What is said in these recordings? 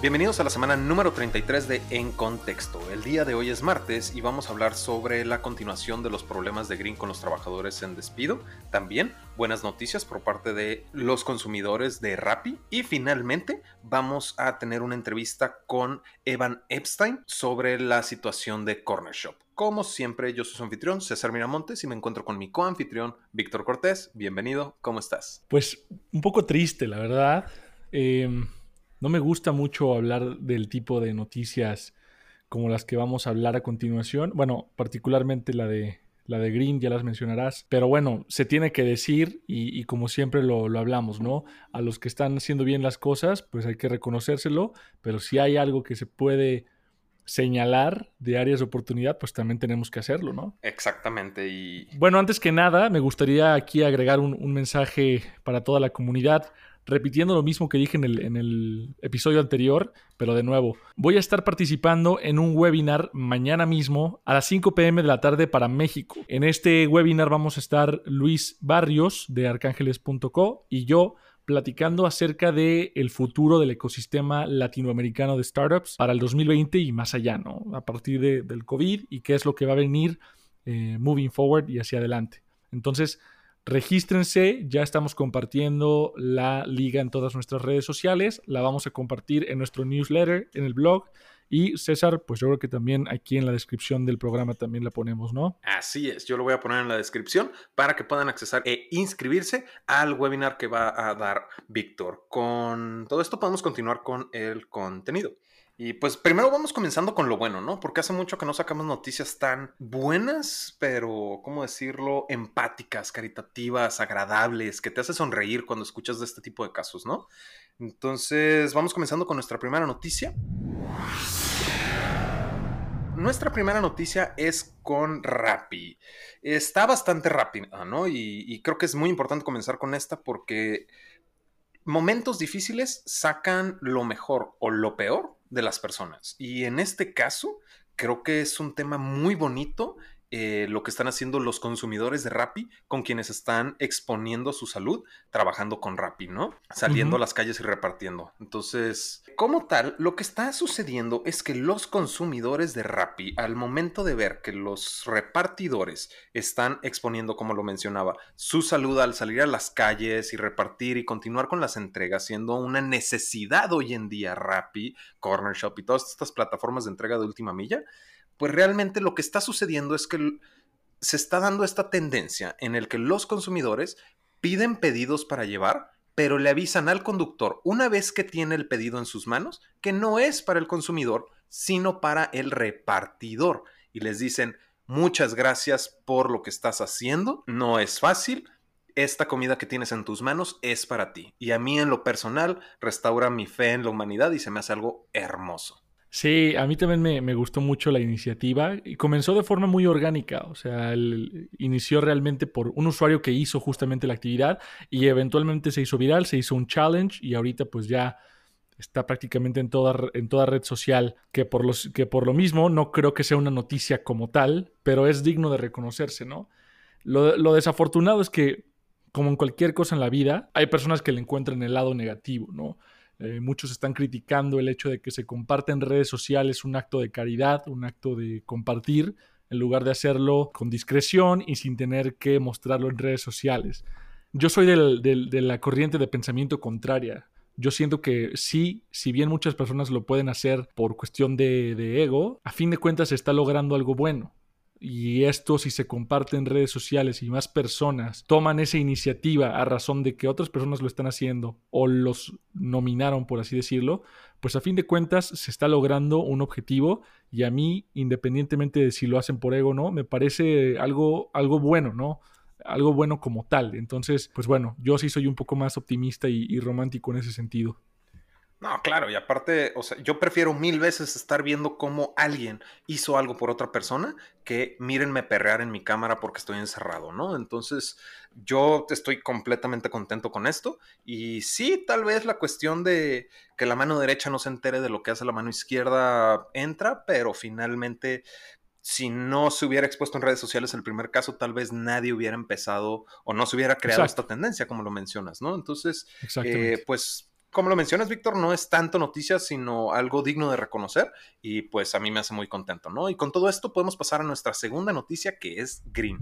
Bienvenidos a la semana número 33 de En Contexto. El día de hoy es martes y vamos a hablar sobre la continuación de los problemas de Green con los trabajadores en despido. También buenas noticias por parte de los consumidores de Rappi. Y finalmente vamos a tener una entrevista con Evan Epstein sobre la situación de Corner Shop. Como siempre, yo soy su anfitrión, César Miramontes, y me encuentro con mi coanfitrión, Víctor Cortés. Bienvenido, ¿cómo estás? Pues un poco triste, la verdad. Eh no me gusta mucho hablar del tipo de noticias como las que vamos a hablar a continuación. Bueno, particularmente la de la de Green, ya las mencionarás. Pero bueno, se tiene que decir y, como siempre lo, hablamos, ¿no? A los que están haciendo bien las cosas, pues hay que reconocérselo, pero si hay algo que se puede señalar de áreas de oportunidad, pues también tenemos que hacerlo, ¿no? Exactamente. Y... Bueno, antes que nada, me gustaría aquí agregar un, un mensaje para toda la comunidad repitiendo lo mismo que dije en el, episodio anterior, pero de nuevo, voy a estar participando en un webinar mañana mismo a las 5 pm de la tarde para México. En este webinar vamos a estar Luis Barrios de arcángeles.co y yo platicando acerca del el futuro del ecosistema latinoamericano de startups para el 2020 y más allá, ¿no? A partir de, del COVID y qué es lo que va a venir eh, moving forward y hacia adelante. Entonces, Regístrense, ya estamos compartiendo la liga en todas nuestras redes sociales, la vamos a compartir en nuestro newsletter, en el blog. Y César, pues yo creo que también aquí en la descripción del programa también la ponemos, ¿no? Así es, yo lo voy a poner en la descripción para que puedan accesar e inscribirse al webinar que va a dar Víctor. Con todo esto podemos continuar con el contenido. Y pues primero vamos comenzando con lo bueno, ¿no? Porque hace mucho que no sacamos noticias tan buenas, pero, ¿cómo decirlo? Empáticas, caritativas, agradables, que te hace sonreír cuando escuchas de este tipo de casos, ¿no? Entonces, vamos comenzando con nuestra primera noticia. Nuestra primera noticia es con Rappi. Está bastante rápida, ¿no? Y, y creo que es muy importante comenzar con esta porque momentos difíciles sacan lo mejor o lo peor de las personas. Y en este caso, creo que es un tema muy bonito eh, lo que están haciendo los consumidores de Rappi con quienes están exponiendo su salud trabajando con Rappi, ¿no? Saliendo a las calles y repartiendo. Entonces, como tal, lo que está sucediendo es que los consumidores de Rappi, al momento de ver que los repartidores están exponiendo, como lo mencionaba, su salud al salir a las calles y repartir y continuar con las entregas, siendo una necesidad hoy en día Rappi, Corner Shop y todas estas plataformas de entrega de última milla, pues realmente lo que está sucediendo es que se está dando esta tendencia en el que los consumidores piden pedidos para llevar, pero le avisan al conductor una vez que tiene el pedido en sus manos que no es para el consumidor, sino para el repartidor. Y les dicen, muchas gracias por lo que estás haciendo, no es fácil, esta comida que tienes en tus manos es para ti. Y a mí en lo personal restaura mi fe en la humanidad y se me hace algo hermoso. Sí, a mí también me, gustó mucho la iniciativa y comenzó de forma muy orgánica, o sea, inició realmente por un usuario que hizo justamente la actividad y eventualmente se hizo viral, se hizo un challenge y ahorita pues ya está prácticamente en toda, en toda red social, que por, los, que por lo mismo no creo que sea una noticia como tal, pero es digno de reconocerse, ¿no? Lo, lo desafortunado es que, como en cualquier cosa en la vida, hay personas que le encuentran el lado negativo, ¿no? Eh, muchos están criticando el hecho de que se comparte en redes sociales un acto de caridad, un acto de compartir, en lugar de hacerlo con discreción y sin tener que mostrarlo en redes sociales. Yo soy de la corriente de pensamiento contraria. Yo siento que sí, si bien muchas personas lo pueden hacer por cuestión de ego, a fin de cuentas se está logrando algo bueno. Y esto si se comparte en redes sociales y más personas toman esa iniciativa a razón de que otras personas lo están haciendo o los nominaron, por así decirlo, pues a fin de cuentas se está logrando un objetivo y a mí, independientemente de si lo hacen por ego o no, me parece algo, algo bueno, ¿no? Algo bueno como tal. Entonces, pues bueno, yo sí soy un poco más optimista y romántico en ese sentido. No, claro, y aparte, o sea, yo prefiero mil veces estar viendo cómo alguien hizo algo por otra persona que mírenme perrear en mi cámara porque estoy encerrado, ¿no? Entonces, yo estoy completamente contento con esto. Y sí, tal vez la cuestión de que la mano derecha no se entere de lo que hace la mano izquierda entra, pero finalmente si no se hubiera expuesto en redes sociales el primer caso, tal vez nadie hubiera empezado o no se hubiera creado esta tendencia, como lo mencionas, ¿no? Entonces, eh, pues Como lo mencionas, Víctor, no es tanto noticia, sino algo digno de reconocer y pues a mí me hace muy contento, ¿no? Y con todo esto podemos pasar a nuestra segunda noticia que es Green.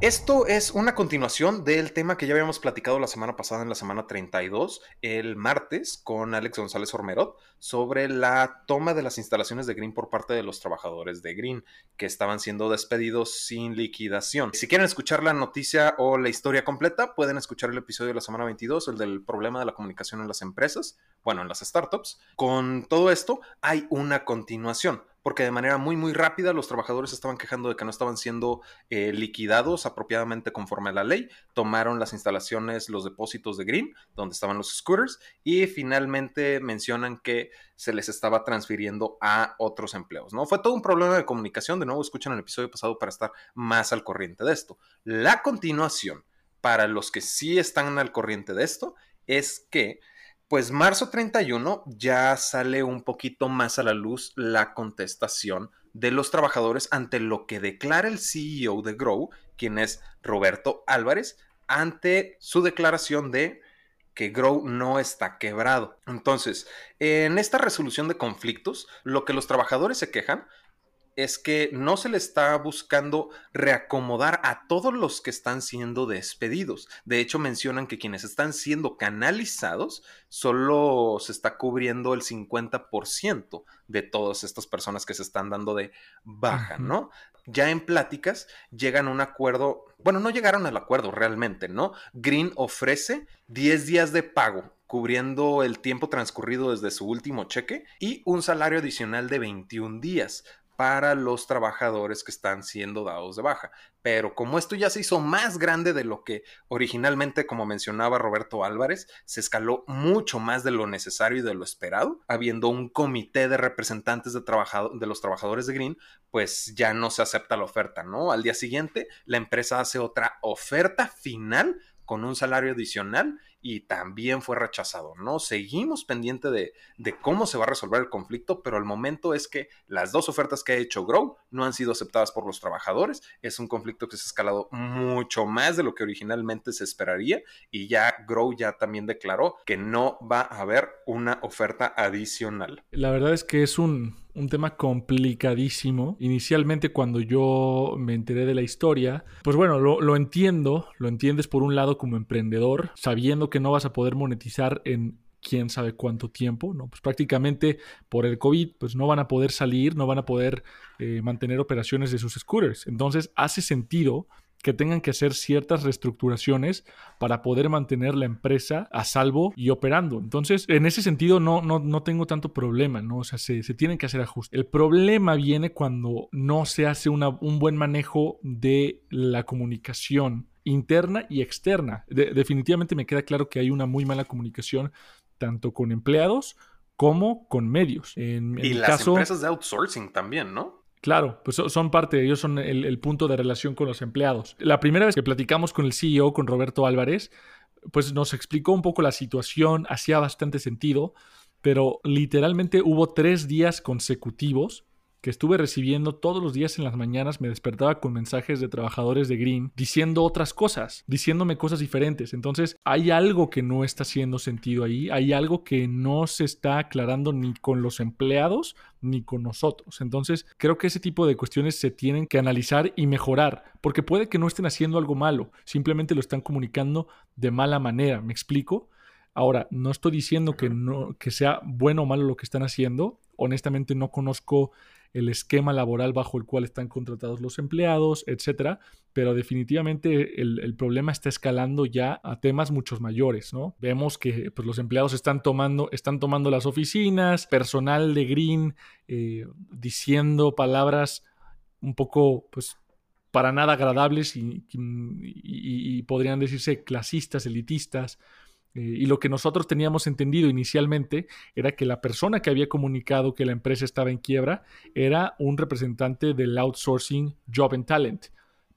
Esto es una continuación del tema que ya habíamos platicado la semana pasada en la semana 32, el martes, con Alex González Ormerod, sobre la toma de las instalaciones de Green por parte de los trabajadores de Green, que estaban siendo despedidos sin liquidación. Si quieren escuchar la noticia o la historia completa, pueden escuchar el episodio de la semana 22, el del problema de la comunicación en las empresas, bueno, en las startups. Con todo esto, hay una continuación porque de manera muy, muy rápida los trabajadores estaban quejando de que no estaban siendo eh, liquidados apropiadamente conforme a la ley. Tomaron las instalaciones, los depósitos de Green, donde estaban los scooters, y finalmente mencionan que se les estaba transfiriendo a otros empleos, ¿no? Fue todo un problema de comunicación. De nuevo, escuchan el episodio pasado para estar más al corriente de esto. La continuación, para los que sí están al corriente de esto, es que pues marzo 31 ya sale un poquito más a la luz la contestación de los trabajadores ante lo que declara el CEO de Grow, quien es Roberto Álvarez, ante su declaración de que Grow no está quebrado. Entonces, en esta resolución de conflictos, lo que los trabajadores se quejan es que no se le está buscando reacomodar a todos los que están siendo despedidos. De hecho, mencionan que quienes están siendo canalizados solo se está cubriendo el 50% de todas estas personas que se están dando de baja, ¿no? Ya en pláticas llegan a un acuerdo, bueno, no llegaron al acuerdo realmente, ¿no? Green ofrece 10 días de pago cubriendo el tiempo transcurrido desde su último cheque y un salario adicional de 21 días para los trabajadores que están siendo dados de baja. Pero como esto ya se hizo más grande de lo que originalmente, como mencionaba Roberto Álvarez, se escaló mucho más de lo necesario y de lo esperado, habiendo un comité de representantes de, de los trabajadores de Green, pues ya no se acepta la oferta, ¿no? Al día siguiente, la empresa hace otra oferta final con un salario adicional y también fue rechazado, ¿no? Seguimos pendiente de, de, cómo se va a resolver el conflicto, pero el momento es que las dos ofertas que ha hecho Grow no han sido aceptadas por los trabajadores. Es un conflicto que se ha escalado mucho más de lo que originalmente se esperaría y ya Grow ya también declaró que no va a haber una oferta adicional. La verdad es que es un, un tema complicadísimo. Inicialmente cuando yo me enteré de la historia, pues bueno, lo, entiendo, lo entiendes por un lado como emprendedor, sabiendo que no vas a poder monetizar en quién sabe cuánto tiempo, ¿no? Pues prácticamente por el COVID, pues no van a poder salir, no van a poder eh, mantener operaciones de sus scooters. Entonces hace sentido que tengan que hacer ciertas reestructuraciones para poder mantener la empresa a salvo y operando. Entonces, en ese sentido no, no, no tengo tanto problema, ¿no? O sea, se, se, tienen que hacer ajustes. El problema viene cuando no se hace una, un buen manejo de la comunicación interna y externa. definitivamente me queda claro que hay una muy mala comunicación tanto con empleados como con medios. En, y las empresas de outsourcing también, ¿no? Claro, pues son parte, ellos son el, punto de relación con los empleados. La primera vez que platicamos con el CEO, con Roberto Álvarez, pues nos explicó un poco la situación, hacía bastante sentido, pero literalmente hubo tres días consecutivos que estuve recibiendo todos los días en las mañanas me despertaba con mensajes de trabajadores de Green diciendo otras cosas, diciéndome cosas diferentes. Entonces hay algo que no está haciendo sentido ahí, hay algo que no se está aclarando ni con los empleados ni con nosotros. Entonces creo que ese tipo de cuestiones se tienen que analizar y mejorar, porque puede que no estén haciendo algo malo, simplemente lo están comunicando de mala manera, ¿me explico? Ahora, no estoy diciendo que, no, que sea bueno o malo lo que están haciendo. Honestamente no conozco el esquema laboral bajo el cual están contratados los empleados, etcétera, pero definitivamente el, problema está escalando ya a temas muchos mayores, ¿no? Vemos que pues, los empleados están tomando, están tomando las oficinas, personal de Green eh, diciendo palabras un poco, pues, para nada agradables y podrían decirse clasistas, elitistas, eh, y lo que nosotros teníamos entendido inicialmente era que la persona que había comunicado que la empresa estaba en quiebra era un representante del outsourcing Job and Talent.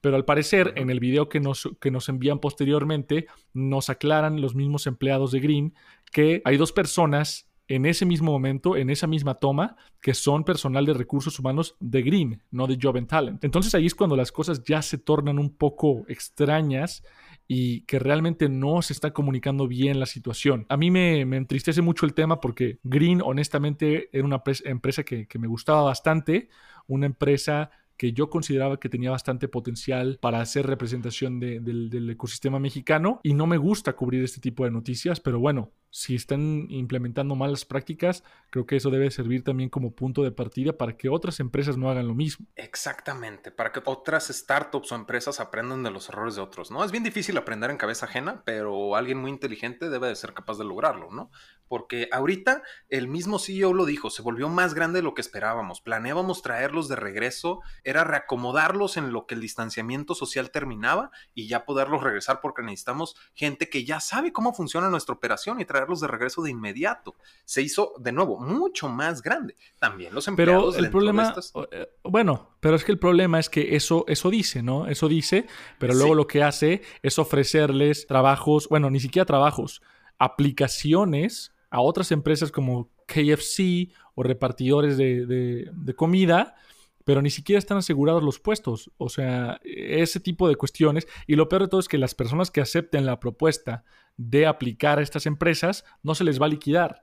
Pero al parecer, en el video que nos, que nos envían posteriormente, nos aclaran los mismos empleados de Green que hay dos personas en ese mismo momento, en esa misma toma, que son personal de recursos humanos de Green, no de Job and Talent. Entonces ahí es cuando las cosas ya se tornan un poco extrañas y que realmente no se está comunicando bien la situación. A mí me, entristece mucho el tema porque Green honestamente era una empresa que, me gustaba bastante, una empresa que yo consideraba que tenía bastante potencial para hacer representación del, ecosistema mexicano y no me gusta cubrir este tipo de noticias, pero bueno, si están implementando malas prácticas, creo que eso debe servir también como punto de partida para que otras empresas no hagan lo mismo. Exactamente, para que otras startups o empresas aprendan de los errores de otros, ¿no? Es bien difícil aprender en cabeza ajena, pero alguien muy inteligente debe de ser capaz de lograrlo, ¿no? Porque ahorita el mismo CEO lo dijo, se volvió más grande de lo que esperábamos, planeábamos traerlos de regreso, era reacomodarlos en lo que el distanciamiento social terminaba y ya poderlos regresar porque necesitamos gente que ya sabe cómo funciona nuestra operación y traerlos de regreso de inmediato. Se hizo de nuevo mucho más grande. También los empleados. Pero el problema, eh, bueno, pero es que el problema es que eso, eso dice, ¿no? Eso dice, pero luego lo que hace es ofrecerles trabajos, bueno, ni siquiera trabajos, aplicaciones a otras empresas como KFC o repartidores de, de comida pero ni siquiera están asegurados los puestos. O sea, ese tipo de cuestiones. Y lo peor de todo es que las personas que acepten la propuesta de aplicar a estas empresas no se les va a liquidar.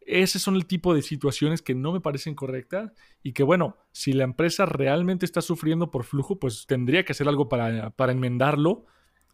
Ese son el tipo de situaciones que no me parecen correctas y que, bueno, si la empresa realmente está sufriendo por flujo, pues tendría que hacer algo para, para enmendarlo,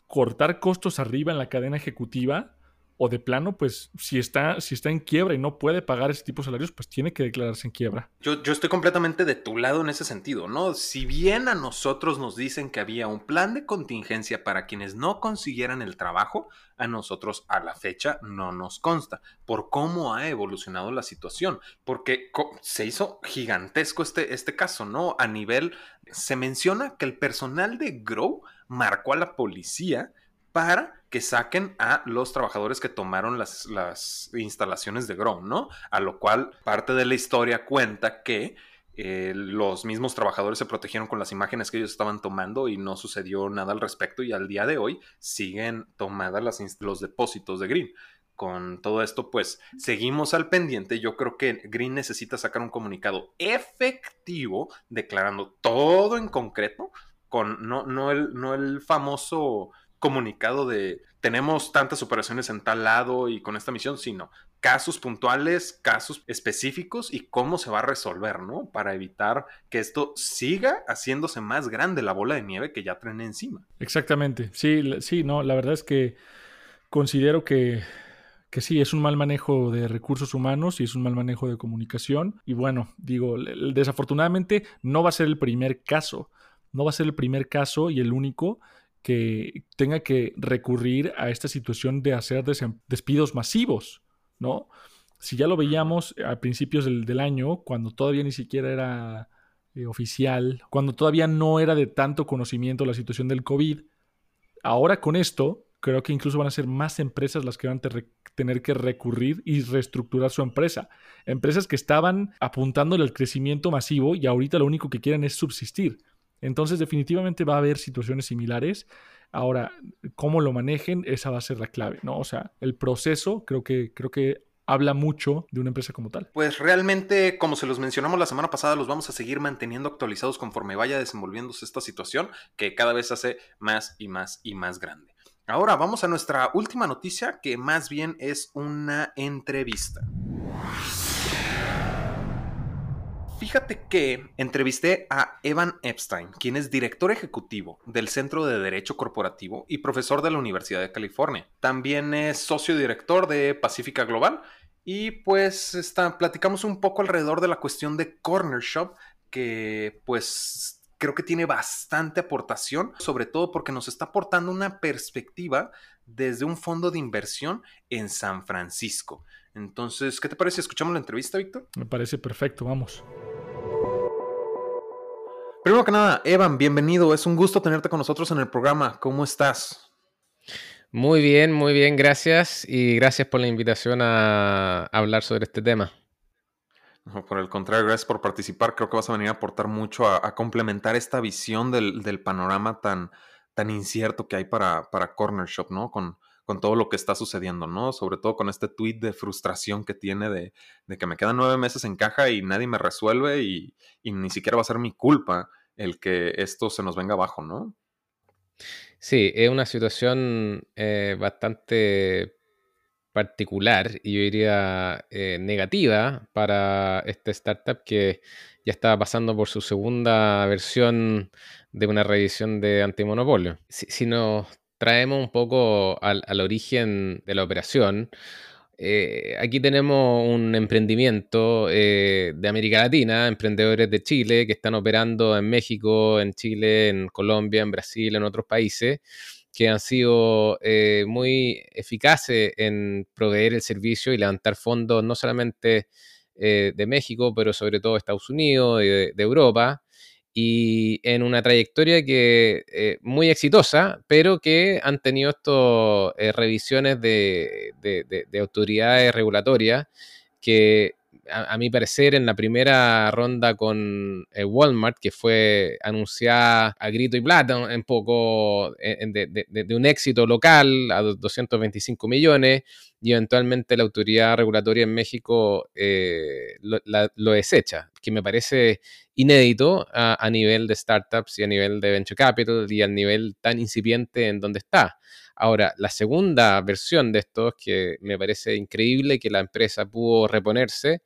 cortar costos arriba en la cadena ejecutiva o de plano, pues si está, si está en quiebra y no puede pagar ese tipo de salarios, pues tiene que declararse en quiebra. Yo, yo, estoy completamente de tu lado en ese sentido, ¿no? Si bien a nosotros nos dicen que había un plan de contingencia para quienes no consiguieran el trabajo, a nosotros a la fecha no nos consta por cómo ha evolucionado la situación, porque se hizo gigantesco este, este caso, ¿no? A nivel, se menciona que el personal de Grow marcó a la policía para que saquen a los trabajadores que tomaron las, instalaciones de Grow, ¿no? A lo cual parte de la historia cuenta que eh, los mismos trabajadores se protegieron con las imágenes que ellos estaban tomando y no sucedió nada al respecto y al día de hoy siguen tomadas las, los depósitos de Green. Con todo esto, pues seguimos al pendiente. Yo creo que Green necesita sacar un comunicado efectivo declarando todo en concreto, con no, no, el, no el famoso comunicado de tenemos tantas operaciones en tal lado y con esta misión, sino casos puntuales, casos específicos y cómo se va a resolver, ¿no? Para evitar que esto siga haciéndose más grande la bola de nieve que ya traen encima. Exactamente, sí, sí, no, la verdad es que considero que, que sí, es un mal manejo de recursos humanos y es un mal manejo de comunicación. Y bueno, digo, desafortunadamente no va a ser el primer caso, no va a ser el primer caso y el único que tenga que recurrir a esta situación de hacer despidos masivos, ¿no? Si ya lo veíamos a principios del, año, cuando todavía ni siquiera era eh, oficial, cuando todavía no era de tanto conocimiento la situación del COVID, ahora con esto, creo que incluso van a ser más empresas las que van a tener que recurrir y reestructurar su empresa. Empresas que estaban apuntándole al crecimiento masivo y ahorita lo único que quieren es subsistir. Entonces definitivamente va a haber situaciones similares. Ahora, cómo lo manejen, esa va a ser la clave, ¿no? O sea, el proceso creo que, creo que habla mucho de una empresa como tal. Pues realmente, como se los mencionamos la semana pasada, los vamos a seguir manteniendo actualizados conforme vaya desenvolviéndose esta situación, que cada vez hace más y más y más grande. Ahora vamos a nuestra última noticia, que más bien es una entrevista. Fíjate que entrevisté a Evan Epstein, quien es director ejecutivo del Centro de Derecho Corporativo y profesor de la Universidad de California. También es socio director de Pacífica Global y pues está, platicamos un poco alrededor de la cuestión de Corner Shop, que pues creo que tiene bastante aportación, sobre todo porque nos está aportando una perspectiva desde un fondo de inversión en San Francisco. Entonces, ¿qué te parece? ¿Escuchamos la entrevista, Víctor? Me parece perfecto, vamos. Primero que nada, Evan, bienvenido. Es un gusto tenerte con nosotros en el programa. ¿Cómo estás? Muy bien, muy bien, gracias. Y gracias por la invitación a hablar sobre este tema. No, por el contrario, gracias por participar. Creo que vas a venir a aportar mucho a, complementar esta visión del, panorama tan, tan incierto que hay para, para Corner Shop, ¿no? Con, con todo lo que está sucediendo, ¿no? Sobre todo con este tweet de frustración que tiene de, que me quedan nueve meses en caja y nadie me resuelve y, ni siquiera va a ser mi culpa el que esto se nos venga abajo, ¿no? Sí, es una situación eh, bastante particular y yo diría eh, negativa para este startup que ya estaba pasando por su segunda versión de una revisión de antimonopolio. Si, nos traemos un poco al, origen de la operación, eh, aquí tenemos un emprendimiento eh, de América Latina, emprendedores de Chile que están operando en México, en Chile, en Colombia, en Brasil, en otros países, que han sido eh, muy eficaces en proveer el servicio y levantar fondos no solamente de México, pero sobre todo de Estados Unidos, de, de Europa y en una trayectoria que eh, muy exitosa, pero que han tenido estas eh, revisiones de, de, autoridades regulatorias que a, mi parecer, en la primera ronda con eh, Walmart, que fue anunciada a grito y plata, un poco de, un éxito local a 225 millones, y eventualmente la autoridad regulatoria en México lo, desecha, que me parece inédito a, nivel de startups y a nivel de venture capital y a nivel tan incipiente en donde está. Ahora, la segunda versión de esto, que me parece increíble que la empresa pudo reponerse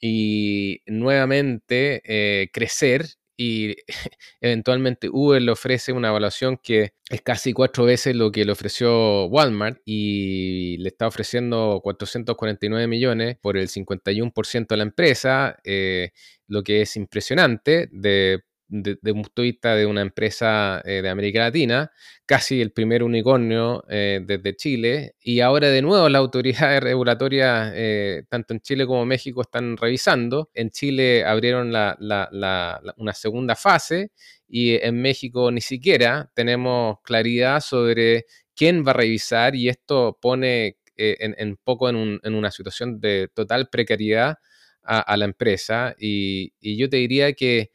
y nuevamente eh, crecer y eventualmente Uber le ofrece una evaluación que es casi cuatro veces lo que le ofreció Walmart y le está ofreciendo 449 millones por el 51% de la empresa, eh, lo que es impresionante de de, un punto de vista de una empresa eh, de América Latina, casi el primer unicornio eh, desde Chile, y ahora de nuevo las autoridades regulatorias, eh, tanto en Chile como en México, están revisando. En Chile abrieron una segunda fase y en México ni siquiera tenemos claridad sobre quién va a revisar y esto pone en, poco en, una situación de total precariedad a, la empresa y, y yo te diría que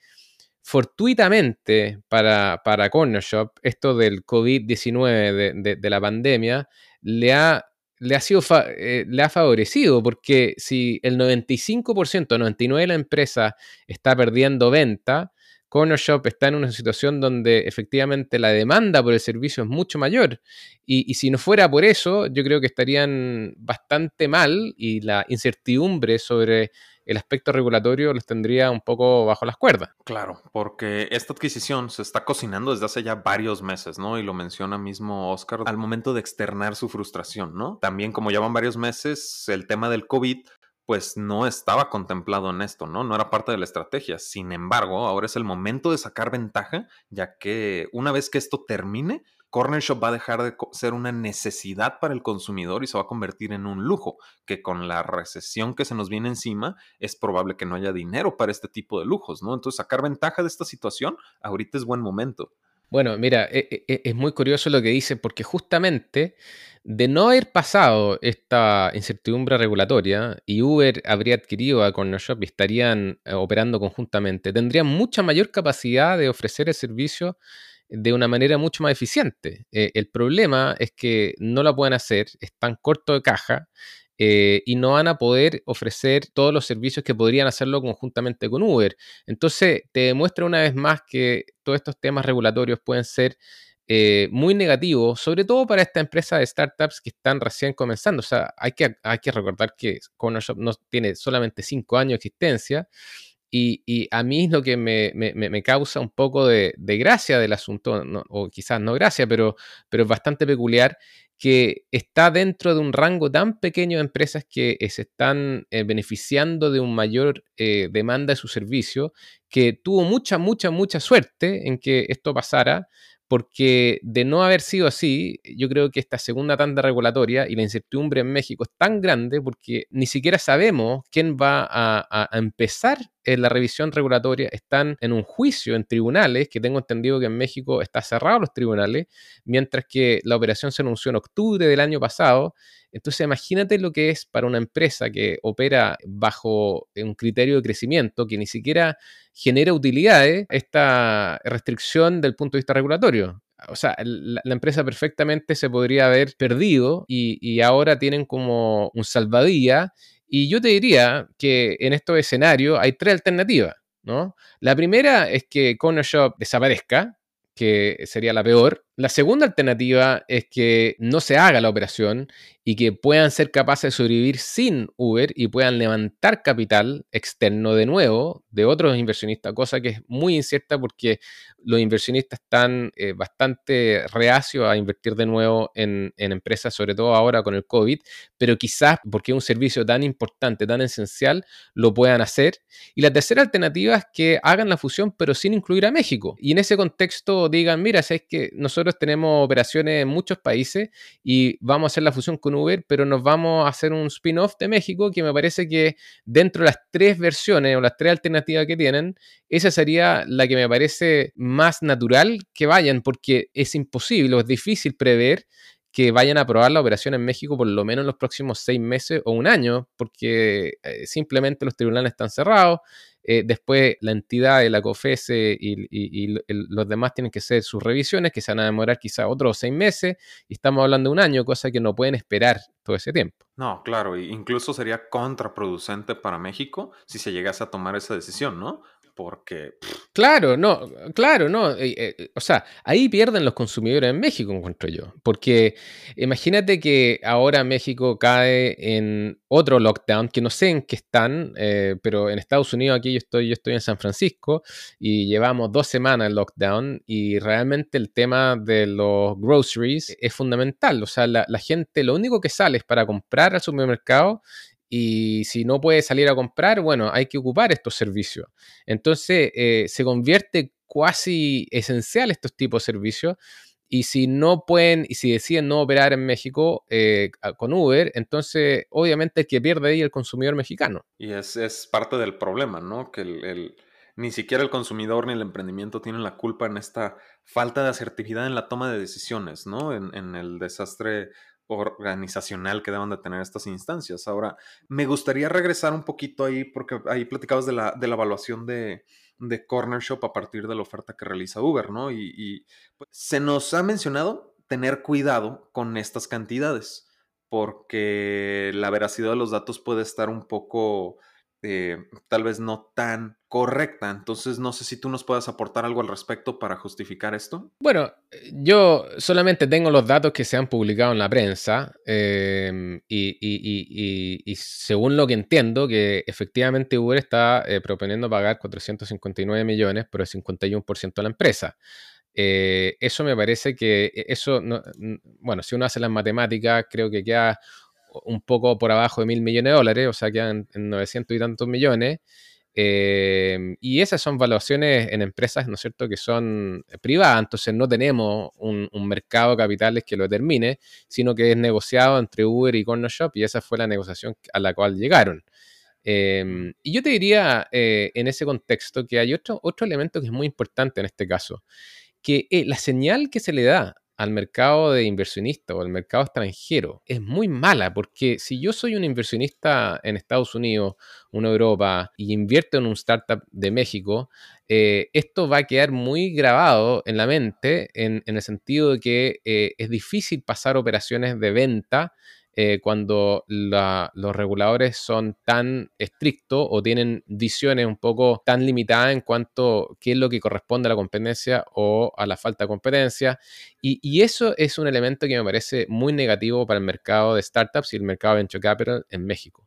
fortuitamente para, para Corner Shop, esto del COVID-19, de, la pandemia, le ha, le, ha sido eh, le ha favorecido, porque si el 95%, 99% de la empresa está perdiendo venta, Corner Shop está en una situación donde efectivamente la demanda por el servicio es mucho mayor. Y, y, si no fuera por eso, yo creo que estarían bastante mal y la incertidumbre sobre el aspecto regulatorio los tendría un poco bajo las cuerdas. Claro, porque esta adquisición se está cocinando desde hace ya varios meses, ¿no? Y lo menciona mismo Oscar al momento de externar su frustración, ¿no? También como llevan varios meses, el tema del COVID pues no estaba contemplado en esto, ¿no? No era parte de la estrategia. Sin embargo, ahora es el momento de sacar ventaja, ya que una vez que esto termine, Corner Shop va a dejar de ser una necesidad para el consumidor y se va a convertir en un lujo, que con la recesión que se nos viene encima es probable que no haya dinero para este tipo de lujos, ¿no? Entonces sacar ventaja de esta situación ahorita es buen momento. Bueno, mira, e, e, e, es muy curioso lo que dice porque justamente de no haber pasado esta incertidumbre regulatoria y Uber habría adquirido a Corner Shop y estarían eh, operando conjuntamente, tendrían mucha mayor capacidad de ofrecer el servicio de una manera mucho más eficiente. Eh, el problema es que no la pueden hacer, están corto de caja eh, y no van a poder ofrecer todos los servicios que podrían hacerlo conjuntamente con Uber. Entonces, te demuestra una vez más que todos estos temas regulatorios pueden ser eh, muy negativos, sobre todo para esta empresa de startups que están recién comenzando. O sea, hay que, hay que recordar que Cornershop no tiene solamente cinco años de existencia y, a mí lo que me, causa un poco de, gracia del asunto, o quizás no gracia, pero, pero es bastante peculiar, que está dentro de un rango tan pequeño de empresas que eh, se están eh, beneficiando de un mayor eh, demanda de su servicio, que tuvo mucha, mucha, mucha suerte en que esto pasara, porque de no haber sido así, yo creo que esta segunda tanda regulatoria y la incertidumbre en México es tan grande porque ni siquiera sabemos quién va a, empezar en la revisión regulatoria. Están en un juicio en tribunales, que tengo entendido que en México está cerrado los tribunales, mientras que la operación se anunció en octubre del año pasado. Entonces imagínate lo que es para una empresa que opera bajo un criterio de crecimiento que ni siquiera genera utilidades esta restricción del punto de vista regulatorio. O sea, la, empresa perfectamente se podría haber perdido y, ahora tienen como un salvadía. Y yo te diría que en estos escenarios hay tres alternativas. ¿no? La primera es que Corner Shop desaparezca, que sería la peor. La segunda alternativa es que no se haga la operación y que puedan ser capaces de sobrevivir sin Uber y puedan levantar capital externo de nuevo de otros inversionistas, cosa que es muy incierta porque los inversionistas están eh, bastante reacios a invertir de nuevo en, empresas, sobre todo ahora con el COVID, pero quizás porque es un servicio tan importante, tan esencial, lo puedan hacer. Y la tercera alternativa es que hagan la fusión, pero sin incluir a México. Y en ese contexto digan, mira, sabes que nosotros tenemos operaciones en muchos países y vamos a hacer la fusión con Uber, pero nos vamos a hacer un spin-off de México que me parece que dentro de las tres versiones o las tres alternativas que tienen, esa sería la que me parece más natural que vayan, porque es imposible o es difícil prever que vayan a aprobar la operación en México por lo menos en los próximos seis meses o un año, porque eh, simplemente los tribunales están cerrados, eh, después la entidad la COFESE y, los demás tienen que hacer sus revisiones, que se van a demorar quizá otros seis meses, y estamos hablando de un año, cosa que no pueden esperar todo ese tiempo. No, claro, incluso sería contraproducente para México si se llegase a tomar esa decisión, ¿no? Porque... Claro, no, claro, no. Eh, eh, o sea, ahí pierden los consumidores en México, encuentro yo. Porque imagínate que ahora México cae en otro lockdown, que no sé en qué están, eh, pero en Estados Unidos aquí yo estoy, yo estoy en San Francisco y llevamos dos semanas en lockdown y realmente el tema de los groceries es fundamental. O sea, la, la gente lo único que sale es para comprar al supermercado y si no puede salir a comprar, bueno, hay que ocupar estos servicios. Entonces, eh, se convierte casi esencial estos tipos de servicios. Y si no pueden, y si deciden no operar en México eh, con Uber, entonces obviamente el que pierde ahí el consumidor mexicano. Y es, es parte del problema, ¿no? Que el, ni siquiera el consumidor ni el emprendimiento tienen la culpa en esta falta de asertividad en la toma de decisiones, ¿no? En, en el desastre organizacional que deben de tener estas instancias. Ahora, me gustaría regresar un poquito ahí, porque ahí platicabas de la, de la evaluación de, de, Corner Shop a partir de la oferta que realiza Uber, ¿no? Y, y pues, se nos ha mencionado tener cuidado con estas cantidades, porque la veracidad de los datos puede estar un poco eh, tal vez no tan correcta. Entonces, no sé si tú nos puedas aportar algo al respecto para justificar esto. Bueno, yo solamente tengo los datos que se han publicado en la prensa em, y, según lo que entiendo, que efectivamente Uber está eh, proponiendo pagar 459 millones por el 51% de la empresa. Eh, eso me parece que eso, bueno, si uno hace las matemáticas, creo que queda un poco por abajo de mil millones de dólares, o sea, quedan en 900 y tantos millones. Eh, y esas son valuaciones en empresas, ¿no es cierto?, que son privadas, entonces no tenemos un, mercado de capitales que lo determine, sino que es negociado entre Uber y Corner Shop y esa fue la negociación a la cual llegaron. Eh, y yo te diría eh, en ese contexto que hay otro, otro elemento que es muy importante en este caso, que la señal que se le da al mercado de inversionistas o al mercado extranjero es muy mala, porque si yo soy un inversionista en Estados Unidos, una Europa, y invierto en un startup de México, eh, esto va a quedar muy grabado en la mente en, el sentido de que eh, es difícil pasar operaciones de venta eh, cuando los reguladores son tan estrictos o tienen visiones un poco tan limitadas en cuanto a qué es lo que corresponde a la competencia o a la falta de competencia. Y, y, eso es un elemento que me parece muy negativo para el mercado de startups y el mercado de venture capital en México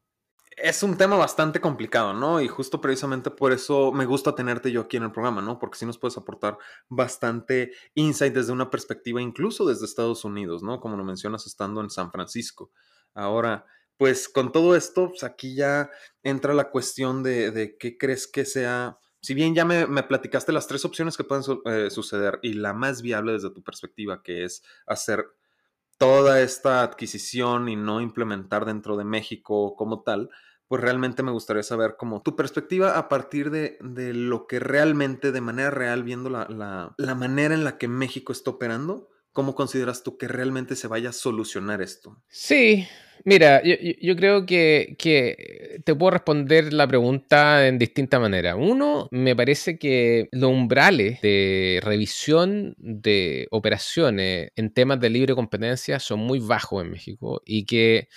es un tema bastante complicado, ¿no? Y justo precisamente por eso me gusta tenerte yo aquí en el programa, ¿no? Porque sí nos puedes aportar bastante insight desde una perspectiva, incluso desde Estados Unidos, ¿no? Como lo mencionas estando en San Francisco. Ahora, pues con todo esto, pues aquí ya entra la cuestión de, qué crees que sea. Si bien ya me, platicaste las tres opciones que pueden eh, suceder y la más viable desde tu perspectiva, que es hacer toda esta adquisición y no implementar dentro de México como tal, pues realmente me gustaría saber como tu perspectiva a partir de, lo que realmente, de manera real, viendo la, manera en la que México está operando, ¿cómo consideras tú que realmente se vaya a solucionar esto? Sí, mira, yo, creo que, que, te puedo responder la pregunta en distinta manera. Uno, me parece que los umbrales de revisión de operaciones en temas de libre competencia son muy bajos en México y que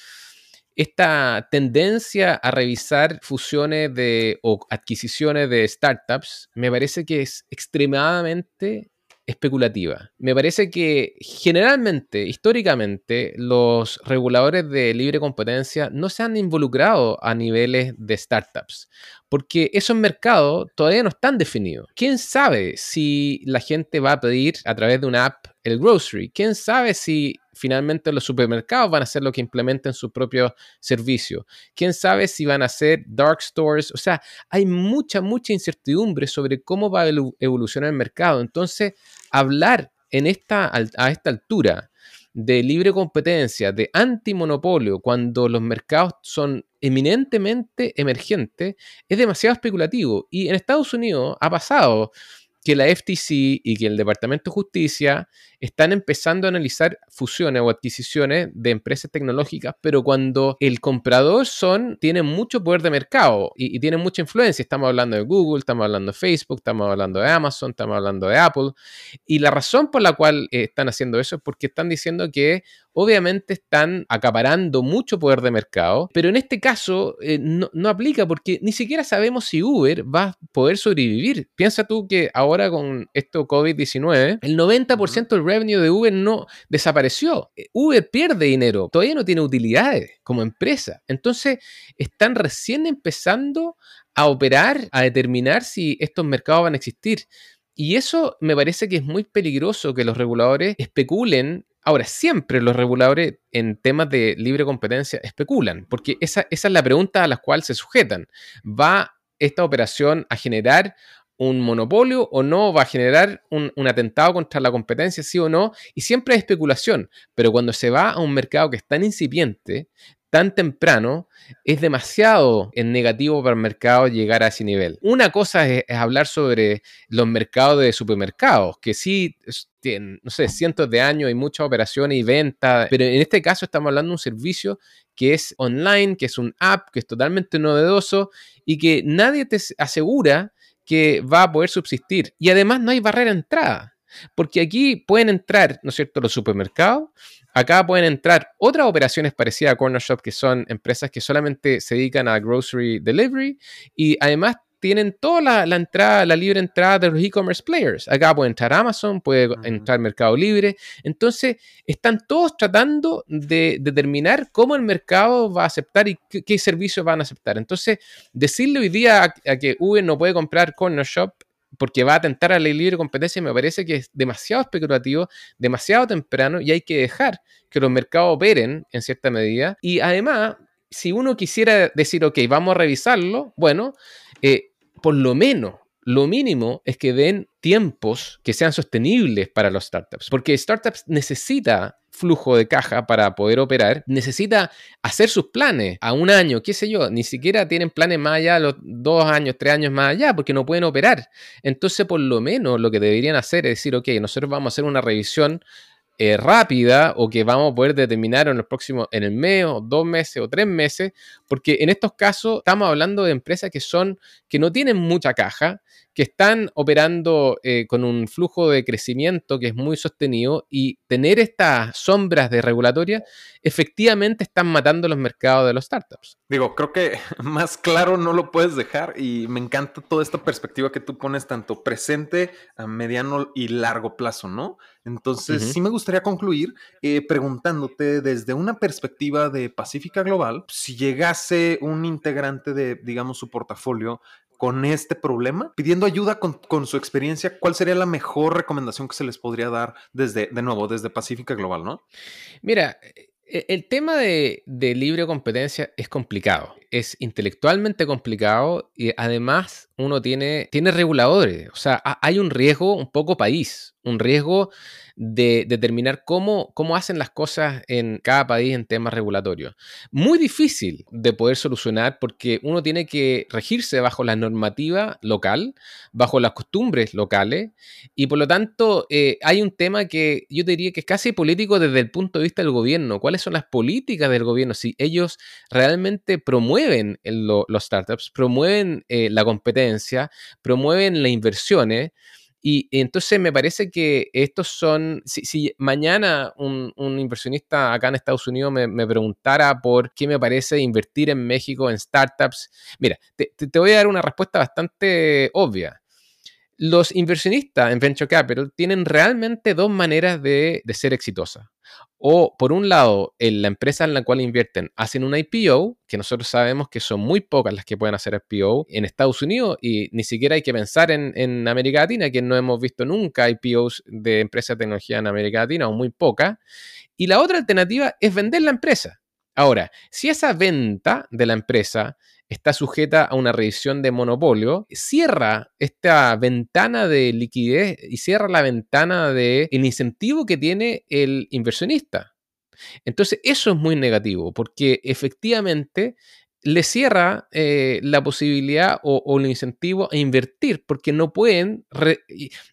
esta tendencia a revisar fusiones de, o adquisiciones de startups me parece que es extremadamente especulativa. Me parece que generalmente, históricamente, los reguladores de libre competencia no se han involucrado a niveles de startups, porque esos mercados todavía no están definidos. ¿Quién sabe si la gente va a pedir a través de una app el grocery? ¿Quién sabe si finalmente los supermercados van a ser lo que implementen su propio servicio. ¿Quién sabe si van a ser dark stores? O sea, hay mucha, mucha incertidumbre sobre cómo va a evolucionar el mercado. Entonces, hablar en esta, a esta altura de libre competencia, de antimonopolio, cuando los mercados son eminentemente emergentes, es demasiado especulativo. Y en Estados Unidos ha pasado que la FTC y que el Departamento de Justicia están empezando a analizar fusiones o adquisiciones de empresas tecnológicas, pero cuando el comprador son, tiene mucho poder de mercado y, y tienen mucha influencia. Estamos hablando de Google, estamos hablando de Facebook, estamos hablando de Amazon, estamos hablando de Apple. Y la razón por la cual eh, están haciendo eso es porque están diciendo que obviamente están acaparando mucho poder de mercado, pero en este caso eh, no, no, aplica porque ni siquiera sabemos si Uber va a poder sobrevivir. Piensa tú que ahora con esto COVID-19, el 90% del revenue de Uber no desapareció. Eh, Uber pierde dinero, todavía no tiene utilidades como empresa. Entonces, están recién empezando a operar, a determinar si estos mercados van a existir. Y eso me parece que es muy peligroso que los reguladores especulen Ahora, siempre los reguladores en temas de libre competencia especulan, porque esa, es la pregunta a la cual se sujetan. ¿Va esta operación a generar un monopolio o no, va a generar un, atentado contra la competencia, sí o no, y siempre hay especulación, pero cuando se va a un mercado que es tan incipiente, tan temprano, es demasiado en negativo para el mercado llegar a ese nivel. Una cosa es, hablar sobre los mercados de supermercados, que sí tienen, no sé, cientos de años y muchas operaciones y ventas, pero en este caso estamos hablando de un servicio que es online, que es un app, que es totalmente novedoso y que nadie te asegura que va a poder subsistir. Y además no hay barrera de entrada, porque aquí pueden entrar, ¿no es cierto?, los supermercados, acá pueden entrar otras operaciones parecidas a Corner Shop, que son empresas que solamente se dedican a grocery delivery, y además tienen toda la, entrada, la libre entrada de los e-commerce players. Acá puede entrar Amazon, puede entrar Mercado Libre. Entonces, están todos tratando de determinar cómo el mercado va a aceptar y qué, servicios van a aceptar. Entonces, decirle hoy día a, que Uber no puede comprar Corner Shop porque va a atentar a la libre competencia me parece que es demasiado especulativo, demasiado temprano y hay que dejar que los mercados operen en cierta medida. Y además, si uno quisiera decir, ok, vamos a revisarlo, bueno, eh, por lo menos, lo mínimo es que den tiempos que sean sostenibles para los startups, porque startups necesita flujo de caja para poder operar, necesita hacer sus planes a un año, qué sé yo, ni siquiera tienen planes más allá, los dos años, tres años más allá, porque no pueden operar. Entonces, por lo menos lo que deberían hacer es decir, ok, nosotros vamos a hacer una revisión eh, rápida o que vamos a poder determinar en los próximos, en el mes o dos meses o tres meses, porque en estos casos estamos hablando de empresas que son, que no tienen mucha caja, que están operando eh, con un flujo de crecimiento que es muy sostenido y tener estas sombras de regulatoria efectivamente están matando los mercados de los startups. Digo, creo que más claro no lo puedes dejar y me encanta toda esta perspectiva que tú pones tanto presente, a mediano y largo plazo, ¿no? Entonces, sí me gustaría concluir eh, preguntándote desde una perspectiva de Pacífica Global, si llegase un integrante de, digamos, su portafolio con este problema, pidiendo ayuda con, su experiencia, ¿cuál sería la mejor recomendación que se les podría dar desde, de nuevo, desde Pacífica Global, ¿no? Mira, e, el tema de, de, libre competencia es complicado, es intelectualmente complicado y además uno tiene, tiene reguladores, o sea, hay un riesgo un poco país, un riesgo de determinar cómo, cómo hacen las cosas en cada país en temas regulatorios. Muy difícil de poder solucionar porque uno tiene que regirse bajo la normativa local, bajo las costumbres locales y por lo tanto eh, hay un tema que yo diría que es casi político desde el punto de vista del gobierno. ¿Cuáles son las políticas del gobierno? Si ellos realmente promueven los startups, promueven eh, la competencia, promueven las inversiones. Y entonces me parece que estos son, si, mañana un, inversionista acá en Estados Unidos me, preguntara por qué me parece invertir en México en startups, mira, te, voy a dar una respuesta bastante obvia. los inversionistas en Venture Capital tienen realmente dos maneras de, ser exitosas. O por un lado, en la empresa en la cual invierten hacen una IPO, que nosotros sabemos que son muy pocas las que pueden hacer IPO en Estados Unidos y ni siquiera hay que pensar en, en América Latina, que no hemos visto nunca IPOs de empresas de tecnología en América Latina o muy pocas. Y la otra alternativa es vender la empresa. Ahora, si esa venta de la empresa está sujeta a una revisión de monopolio, cierra esta ventana de liquidez y cierra la ventana del el incentivo que tiene el inversionista. Entonces, eso es muy negativo porque efectivamente le cierra eh, la posibilidad o, el incentivo a invertir, porque no pueden,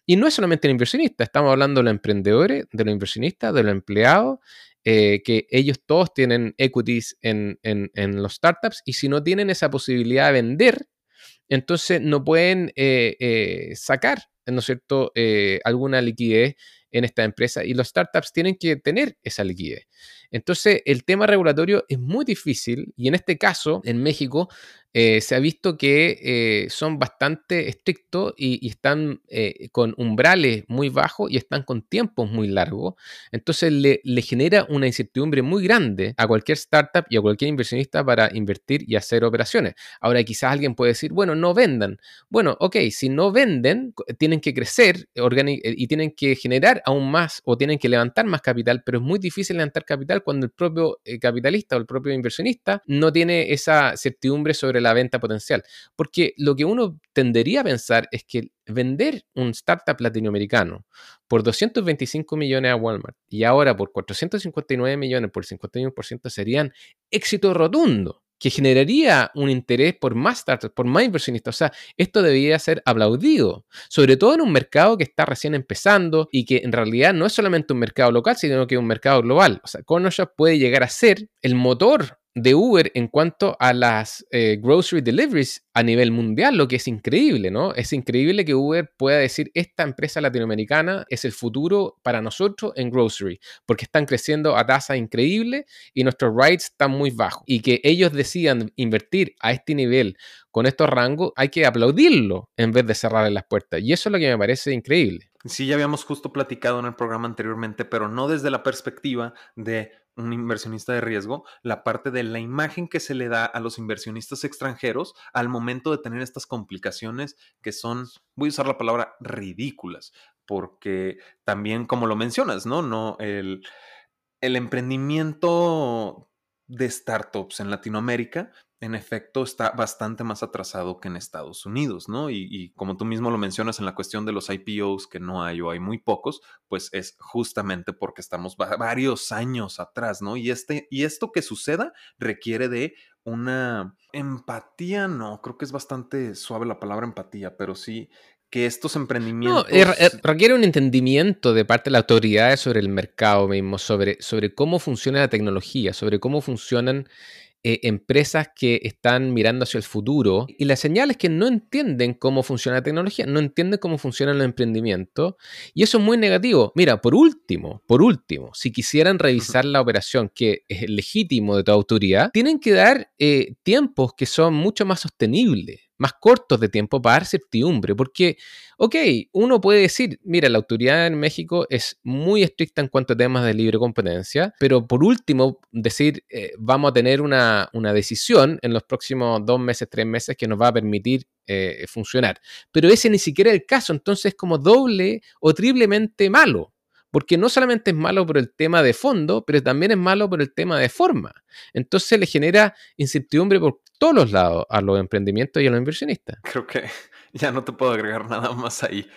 y, no es solamente el inversionista, estamos hablando de los emprendedores, de los inversionistas, de los empleados, eh, que ellos todos tienen equities en, los startups y si no tienen esa posibilidad de vender, entonces no pueden eh, eh, sacar, ¿no es cierto?, alguna liquidez en esta empresa y los startups tienen que tener esa liquidez. Entonces, el tema regulatorio es muy difícil y en este caso, en México, eh, se ha visto que eh, son bastante estrictos y, están eh, con umbrales muy bajos y están con tiempos muy largos. Entonces le, genera una incertidumbre muy grande a cualquier startup y a cualquier inversionista para invertir y hacer operaciones. Ahora quizás alguien puede decir, bueno, no vendan. Bueno, ok, si no venden, tienen que crecer y tienen que generar aún más o tienen que levantar más capital, pero es muy difícil levantar capital cuando el propio capitalista o el propio inversionista no tiene esa certidumbre sobre la venta potencial. Porque lo que uno tendería a pensar es que vender un startup latinoamericano por 225 millones a Walmart y ahora por 459 millones por 51% serían éxito rotundo que generaría un interés por más startups, por más inversionistas. O sea, esto debería ser aplaudido, sobre todo en un mercado que está recién empezando y que en realidad no es solamente un mercado local, sino que es un mercado global. O sea, Cornershop puede llegar a ser el motor de Uber en cuanto a las eh, grocery deliveries a nivel mundial, lo que es increíble, ¿no? Es increíble que Uber pueda decir, esta empresa latinoamericana es el futuro para nosotros en grocery, porque están creciendo a tasa increíble y nuestros rides están muy bajos. Y que ellos decidan invertir a este nivel con estos rangos, hay que aplaudirlo en vez de cerrarle las puertas. Y eso es lo que me parece increíble. Sí, ya habíamos justo platicado en el programa anteriormente, pero no desde la perspectiva de un inversionista de riesgo, la parte de la imagen que se le da a los inversionistas extranjeros al momento de tener estas complicaciones que son, voy a usar la palabra ridículas, porque también como lo mencionas, ¿no? No, el, el emprendimiento de startups en Latinoamérica en efecto está bastante más atrasado que en Estados Unidos, ¿no? Y, como tú mismo lo mencionas en la cuestión de los IPOs, que no hay o hay muy pocos, pues es justamente porque estamos varios años atrás, ¿no? Y, este, y esto que suceda requiere de una empatía, no, creo que es bastante suave la palabra empatía, pero sí que estos emprendimientos... No, er, er, requiere un entendimiento de parte de las autoridades sobre el mercado mismo, sobre, sobre cómo funciona la tecnología, sobre cómo funcionan eh, empresas que están mirando hacia el futuro y la señal es que no entienden cómo funciona la tecnología, no entienden cómo funciona el emprendimiento y eso es muy negativo. Mira, por último, por último, si quisieran revisar la operación que es legítimo de toda autoridad, tienen que dar eh, tiempos que son mucho más sostenibles más cortos de tiempo para dar certidumbre, porque, ok, uno puede decir, mira, la autoridad en México es muy estricta en cuanto a temas de libre competencia, pero por último, decir, eh, vamos a tener una, decisión en los próximos dos meses, tres meses que nos va a permitir eh, funcionar. Pero ese ni siquiera es el caso, entonces es como doble o triplemente malo porque no solamente es malo por el tema de fondo, pero también es malo por el tema de forma. Entonces le genera incertidumbre por todos los lados a los emprendimientos y a los inversionistas. Creo que ya no te puedo agregar nada más ahí,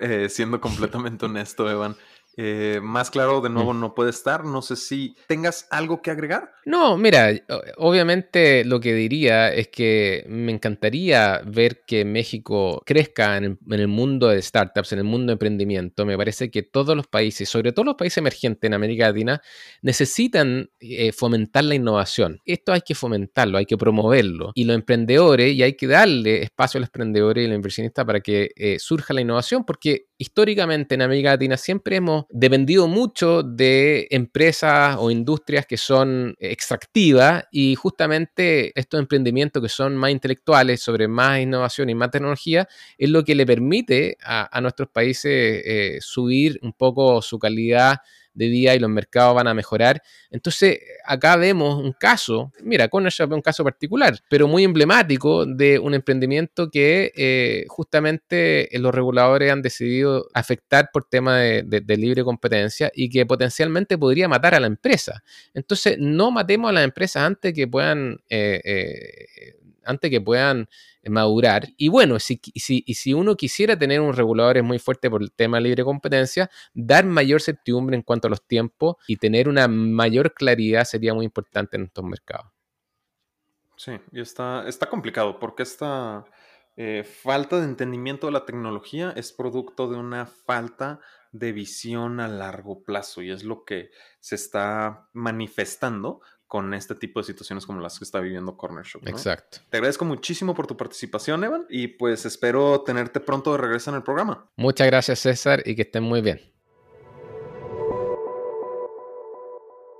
eh, siendo completamente honesto, Evan. Eh, más claro, de nuevo, mm. no puede estar. No sé si tengas algo que agregar. No, mira, obviamente lo que diría es que me encantaría ver que México crezca en el, mundo de startups, en el mundo de emprendimiento. Me parece que todos los países, sobre todo los países emergentes en América Latina, necesitan eh, fomentar la innovación. Esto hay que fomentarlo, hay que promoverlo. Y los emprendedores, y hay que darle espacio a los emprendedores y los inversionistas para que eh, surja la innovación, porque históricamente en América Latina siempre hemos dependido mucho de empresas o industrias que son extractivas y justamente estos emprendimientos que son más intelectuales sobre más innovación y más tecnología es lo que le permite a, nuestros países eh, subir un poco su calidad de día y los mercados van a mejorar. Entonces, acá vemos un caso, mira, Cornershop es un caso particular, pero muy emblemático de un emprendimiento que eh, justamente los reguladores han decidido afectar por tema de, libre competencia y que potencialmente podría matar a la empresa. Entonces, no matemos a las empresas antes que puedan, eh, eh, antes que puedan madurar. Y bueno, si, si, si uno quisiera tener un regulador muy fuerte por el tema de libre competencia, dar mayor certidumbre en cuanto a los tiempos y tener una mayor claridad sería muy importante en estos mercados. Sí, y está, está complicado porque esta eh, falta de entendimiento de la tecnología es producto de una falta de visión a largo plazo y es lo que se está manifestando con este tipo de situaciones como las que está viviendo Corner Shop. Exacto. Te agradezco muchísimo por tu participación, Evan, y pues espero tenerte pronto de regreso en el programa. Muchas gracias, César, y que estén muy bien.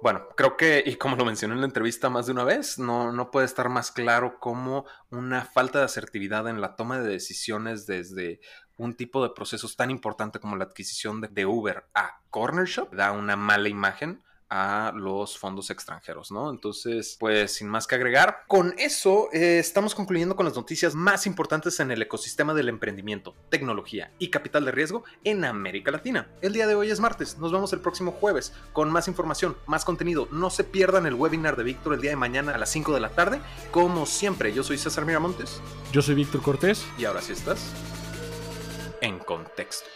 Bueno, creo que, y como lo mencioné en la entrevista más de una vez, no, no puede estar más claro cómo una falta de asertividad en la toma de decisiones desde un tipo de procesos tan importante como la adquisición de Uber a Corner Shop da una mala imagen a los fondos extranjeros, ¿no? Entonces, pues sin más que agregar, con eso eh, estamos concluyendo con las noticias más importantes en el ecosistema del emprendimiento, tecnología y capital de riesgo en América Latina. El día de hoy es martes, nos vemos el próximo jueves con más información, más contenido. No se pierdan el webinar de Víctor el día de mañana a las 5 de la tarde. Como siempre, yo soy César Miramontes. Yo soy Víctor Cortés. Y ahora sí estás en contexto.